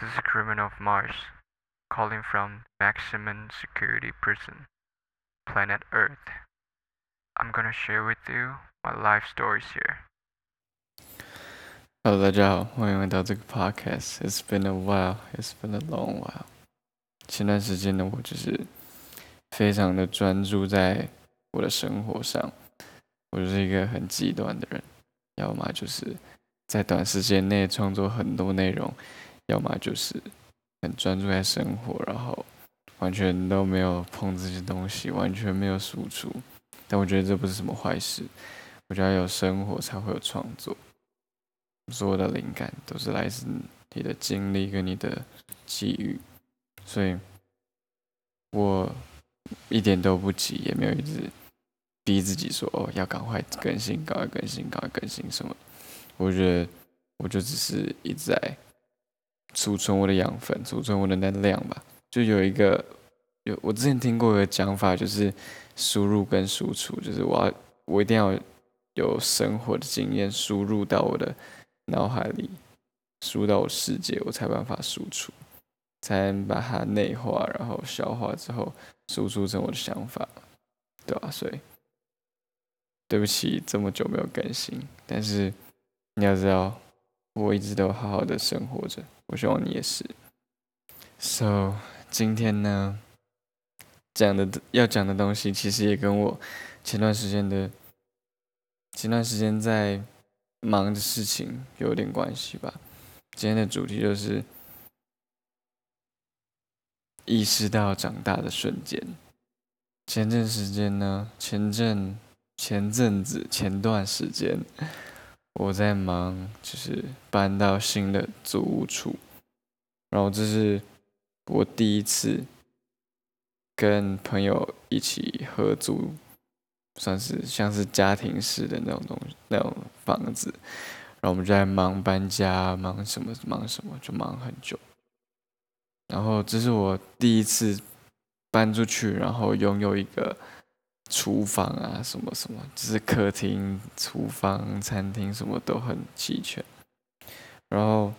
This is criminal of Mars, calling from maximum security prison, planet Earth. I'm gonna share with you my life stories here. Hello，大家好，欢迎来到这个 podcast。It's been a while, it's been a long while。前段时间呢，我就是非常的专注在我的生活上，我就是一个很极端的人，要么就是在短时间内创作很多内容。要么就是很专注在生活，然后完全都没有碰这些东西，完全没有输出。但我觉得这不是什么坏事。我觉得有生活才会有创作，所有的灵感都是来自你的经历跟你的机遇。所以，我一点都不急，也没有一直逼自己说哦要赶快更新，赶快更新，赶快更新什么。我觉得我就只是一直在。储存我的养分，储存我的能量吧。就有一个有我之前听过一个讲法，就是输入跟输出，就是我要我一定要有生活的经验输入到我的脑海里，输到我世界，我才办法输出，才能把它内化，然后消化之后输出成我的想法，对吧？所以对不起，这么久没有更新，但是你要知道，我一直都好好的生活着。我希望你也是。So，今天呢，讲的要讲的东西，其实也跟我前段时间的前段时间在忙的事情有点关系吧。今天的主题就是意识到长大的瞬间。前阵时间呢，前阵前阵子前段时间。我在忙，就是搬到新的租屋处，然后这是我第一次跟朋友一起合租，算是像是家庭式的那种东那种房子，然后我们就在忙搬家，忙什么忙什么，就忙很久。然后这是我第一次搬出去，然后拥有一个。厨房啊，什么什么，就是客厅、厨房、餐厅，什么都很齐全。然后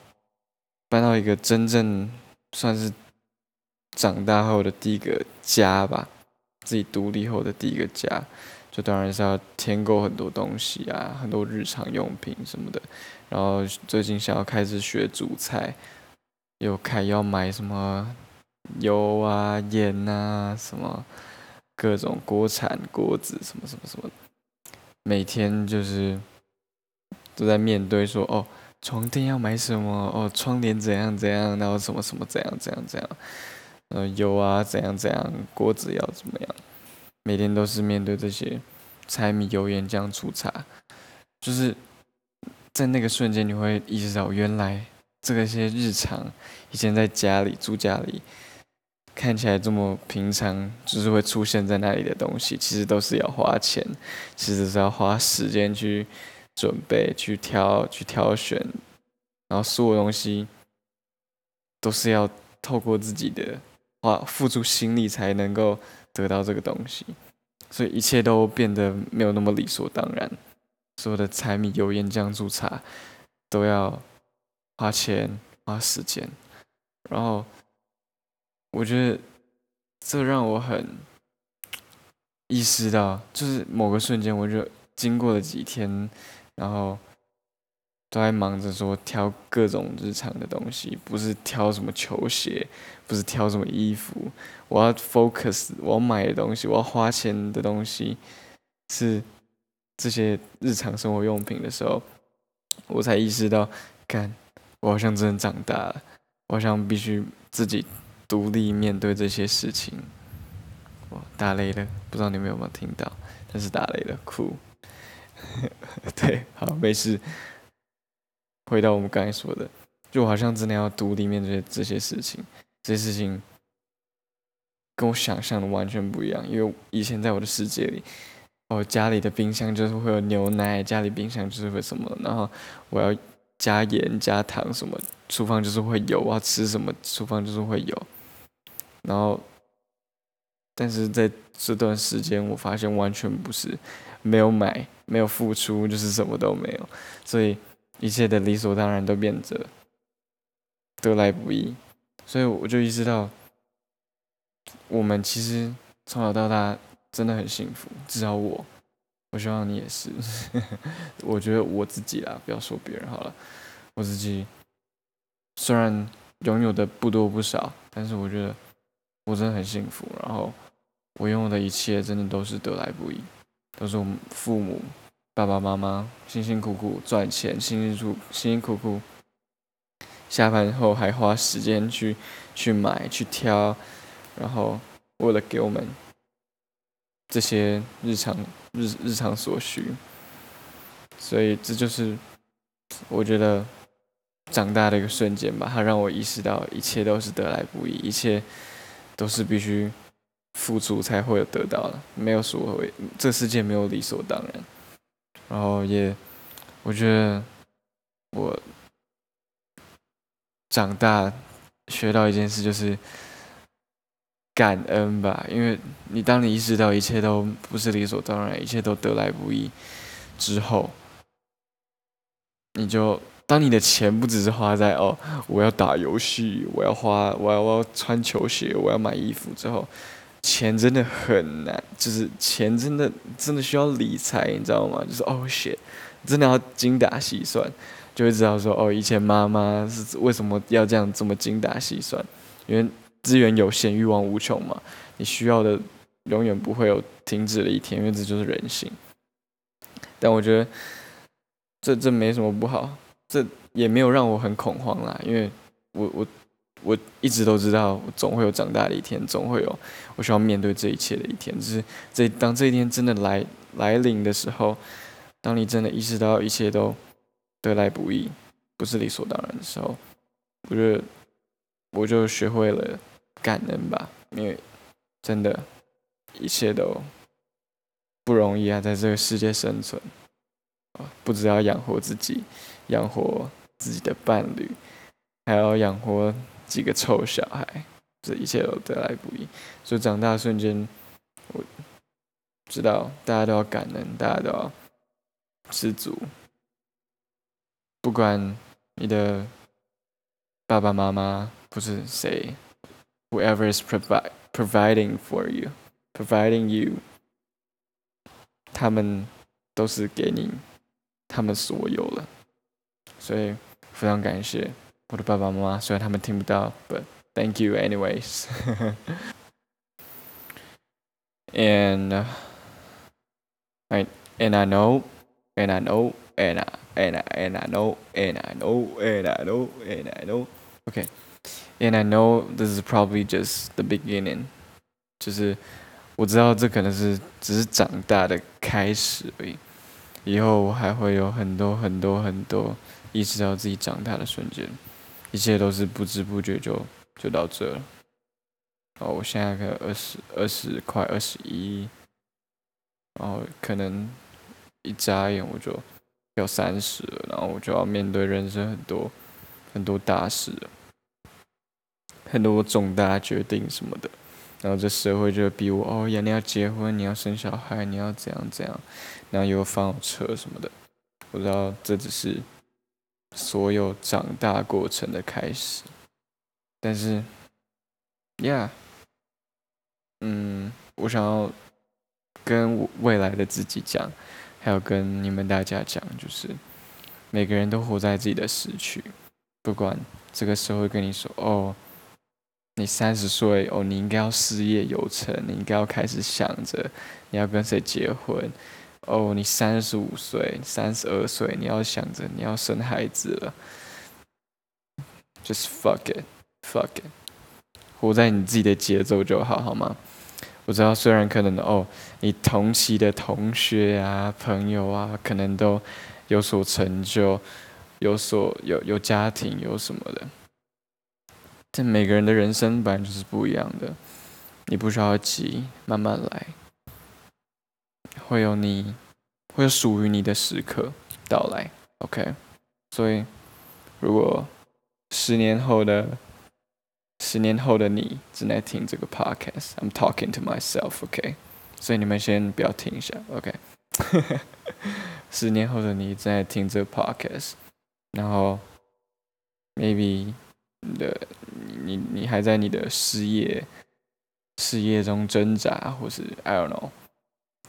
搬到一个真正算是长大后的第一个家吧，自己独立后的第一个家，就当然是要添购很多东西啊，很多日常用品什么的。然后最近想要开始学煮菜，又开要买什么油啊、盐啊什么。各种锅铲、锅子什么什么什么，每天就是都在面对说哦，床垫要买什么？哦，窗帘怎样怎样，然后什么什么怎样怎样怎样，呃，油啊怎样怎样，锅子要怎么样，每天都是面对这些柴米油盐酱醋茶，就是在那个瞬间，你会意识到原来这些日常以前在家里住家里。看起来这么平常，就是会出现在那里的东西，其实都是要花钱，其实是要花时间去准备、去挑、去挑选，然后所有东西都是要透过自己的花付出心力才能够得到这个东西，所以一切都变得没有那么理所当然。所有的柴米油盐酱醋茶都要花钱、花时间，然后。我觉得这让我很意识到，就是某个瞬间，我就经过了几天，然后都在忙着说挑各种日常的东西，不是挑什么球鞋，不是挑什么衣服，我要 focus，我要买的东西，我要花钱的东西是这些日常生活用品的时候，我才意识到，看我好像真的长大了，我好像必须自己。独立面对这些事情，哇，打雷了，不知道你们有没有听到？但是打雷了，哭。对，好，没事。回到我们刚才说的，就好像真的要独立面对这些事情，这些事情跟我想象的完全不一样。因为以前在我的世界里，哦，家里的冰箱就是会有牛奶，家里冰箱就是会什么，然后我要加盐加糖什么，厨房就是会有，我要吃什么，厨房就是会有。然后，但是在这段时间，我发现完全不是没有买、没有付出，就是什么都没有，所以一切的理所当然都变得得来不易，所以我就意识到，我们其实从小到大真的很幸福，至少我，我希望你也是。我觉得我自己啦，不要说别人好了，我自己虽然拥有的不多不少，但是我觉得我真的很幸福。然后我拥有的一切真的都是得来不易，都是我们父母。爸爸妈妈辛辛苦苦赚钱，辛辛苦辛辛苦苦，下班后还花时间去去买去挑，然后为了给我们这些日常日日常所需，所以这就是我觉得长大的一个瞬间吧。它让我意识到一切都是得来不易，一切都是必须付出才会有得到的，没有所谓，这世界没有理所当然。然后也，我觉得我长大学到一件事就是感恩吧，因为你当你意识到一切都不是理所当然，一切都得来不易之后，你就当你的钱不只是花在哦，我要打游戏，我要花，我要我要穿球鞋，我要买衣服之后。钱真的很难，就是钱真的真的需要理财，你知道吗？就是哦，shit，真的要精打细算，就会知道说哦，以前妈妈是为什么要这样这么精打细算，因为资源有限，欲望无穷嘛，你需要的永远不会有停止的一天，因为这就是人性。但我觉得这这没什么不好，这也没有让我很恐慌啦，因为我我。我一直都知道，总会有长大的一天，总会有我需要面对这一切的一天。只是这当这一天真的来来临的时候，当你真的意识到一切都得来不易，不是理所当然的时候，我觉得我就学会了感恩吧。因为真的，一切都不容易啊，在这个世界生存，不只要养活自己，养活自己的伴侣，还要养活。几个臭小孩，这一切都得来不易。所以长大瞬间，我知道大家都要感恩，大家都要知足。不管你的爸爸妈妈不是谁，whoever is provide providing for you, providing you，他们都是给你他们所有了。所以非常感谢。我的爸爸妈妈虽然他们听不到，but thank you anyways. and uh, I and I know and I know and I and I and I know and I know and I know and I know. Okay. And I know this is probably just the beginning. 就是我知道这可能是只是长大的开始而已， 以后我还会有很多很多很多意识到自己长大的瞬间。一切都是不知不觉就就到这了。哦，我现在可能二十二十快二十一，然后可能一眨眼我就要三十了，然后我就要面对人生很多很多大事，很多重大决定什么的。然后这社会就逼我哦呀，你要结婚，你要生小孩，你要怎样怎样，然后又放车什么的。我知道这只是。所有长大过程的开始，但是，Yeah，嗯，我想要跟未来的自己讲，还有跟你们大家讲，就是每个人都活在自己的时区，不管这个社会跟你说，哦，你三十岁，哦，你应该要事业有成，你应该要开始想着你要跟谁结婚。哦，你三十五岁、三十二岁，你要想着你要生孩子了，just fuck it，fuck it，活在你自己的节奏就好，好吗？我知道，虽然可能哦，你同期的同学啊、朋友啊，可能都有所成就，有所有有家庭，有什么的，但每个人的人生本来就是不一样的，你不需要急，慢慢来。会有你，会有属于你的时刻到来，OK。所以，如果十年后的十年后的你正在听这个 Podcast，I'm talking to myself，OK。所以你们先不要听一下，OK。十年后的你正在听这个 Podcast，然后 maybe 你的你你还在你的事业事业中挣扎，或是 I don't know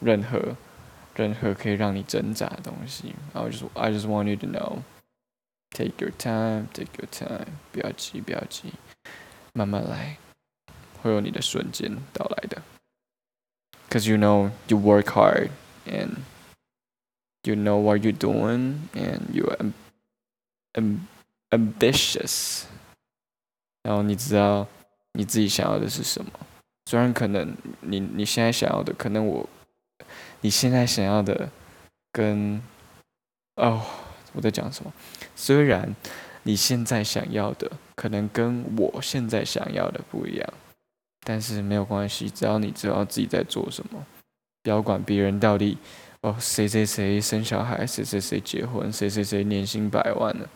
任何任何可以让你挣扎的东西。I just I just want you to know, take your time, take your time，不要急，不要急，慢慢来，会有你的瞬间到来的。Cause you know you work hard and you know what you're doing and you're am, am, ambitious， 然后你知道你自己想要的是什么。虽然可能你你现在想要的，可能我你现在想要的跟哦我在讲什么？虽然你现在想要的可能跟我现在想要的不一样，但是没有关系，只要你知道自己在做什么，不要管别人到底。哦，谁谁谁生小孩，谁谁谁结婚，谁谁谁年薪百万了。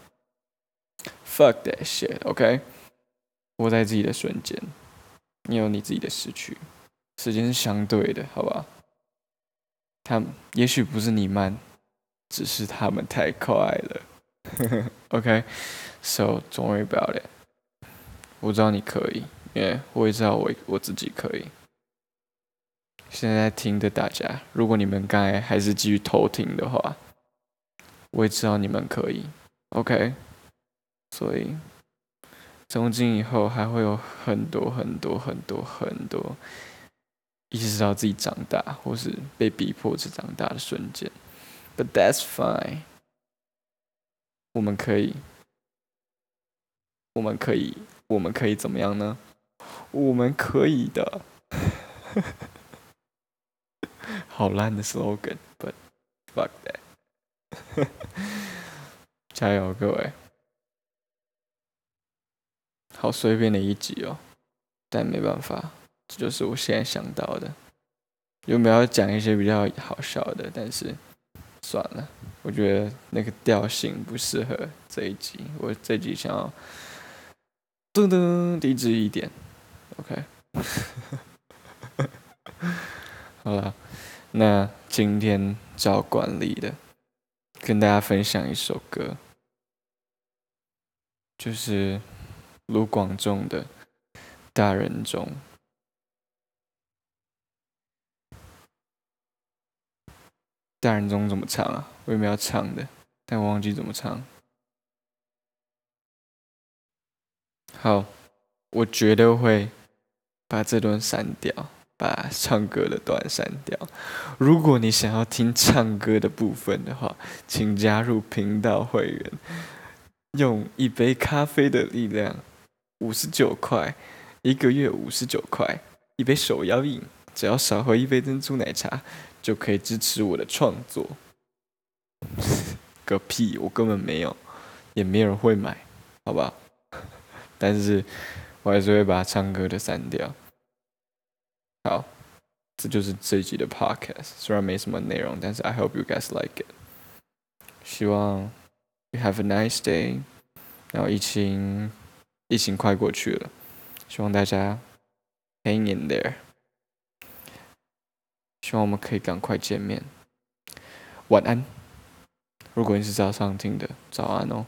Fuck that shit，OK？活在自己的瞬间，你有你自己的时区，时间是相对的，好吧？他也许不是你慢，只是他们太快了。OK？So don't worry about it。我知道你可以，因为我也知道我我自己可以。现在听的大家，如果你们刚才还是继续偷听的话，我也知道你们可以，OK。所以从今以后还会有很多很多很多很多意识到自己长大或是被逼迫着长大的瞬间，But that's fine。我们可以，我们可以，我们可以怎么样呢？我们可以的。好烂的 slogan，but fuck that，加油各位！好随便的一集哦，但没办法，这就是我现在想到的。有没有讲一些比较好笑的？但是算了，我觉得那个调性不适合这一集。我这集想要噔噔低质一点，OK。好了。那今天照惯例的，跟大家分享一首歌，就是卢广仲的《大人中》。大人中怎么唱啊？我也没有唱的，但我忘记怎么唱。好，我绝对会把这段删掉。把唱歌的段删掉。如果你想要听唱歌的部分的话，请加入频道会员，用一杯咖啡的力量，五十九块一个月，五十九块一杯手摇饮，只要少喝一杯珍珠奶茶，就可以支持我的创作。个屁，我根本没有，也没人会买，好吧？但是我还是会把唱歌的删掉。好，这就是这一集的 podcast。虽然没什么内容，但是 I hope you guys like it。希望 you have a nice day。然后疫情疫情快过去了，希望大家 hang in there。希望我们可以赶快见面。晚安。如果你是早上听的，早安哦。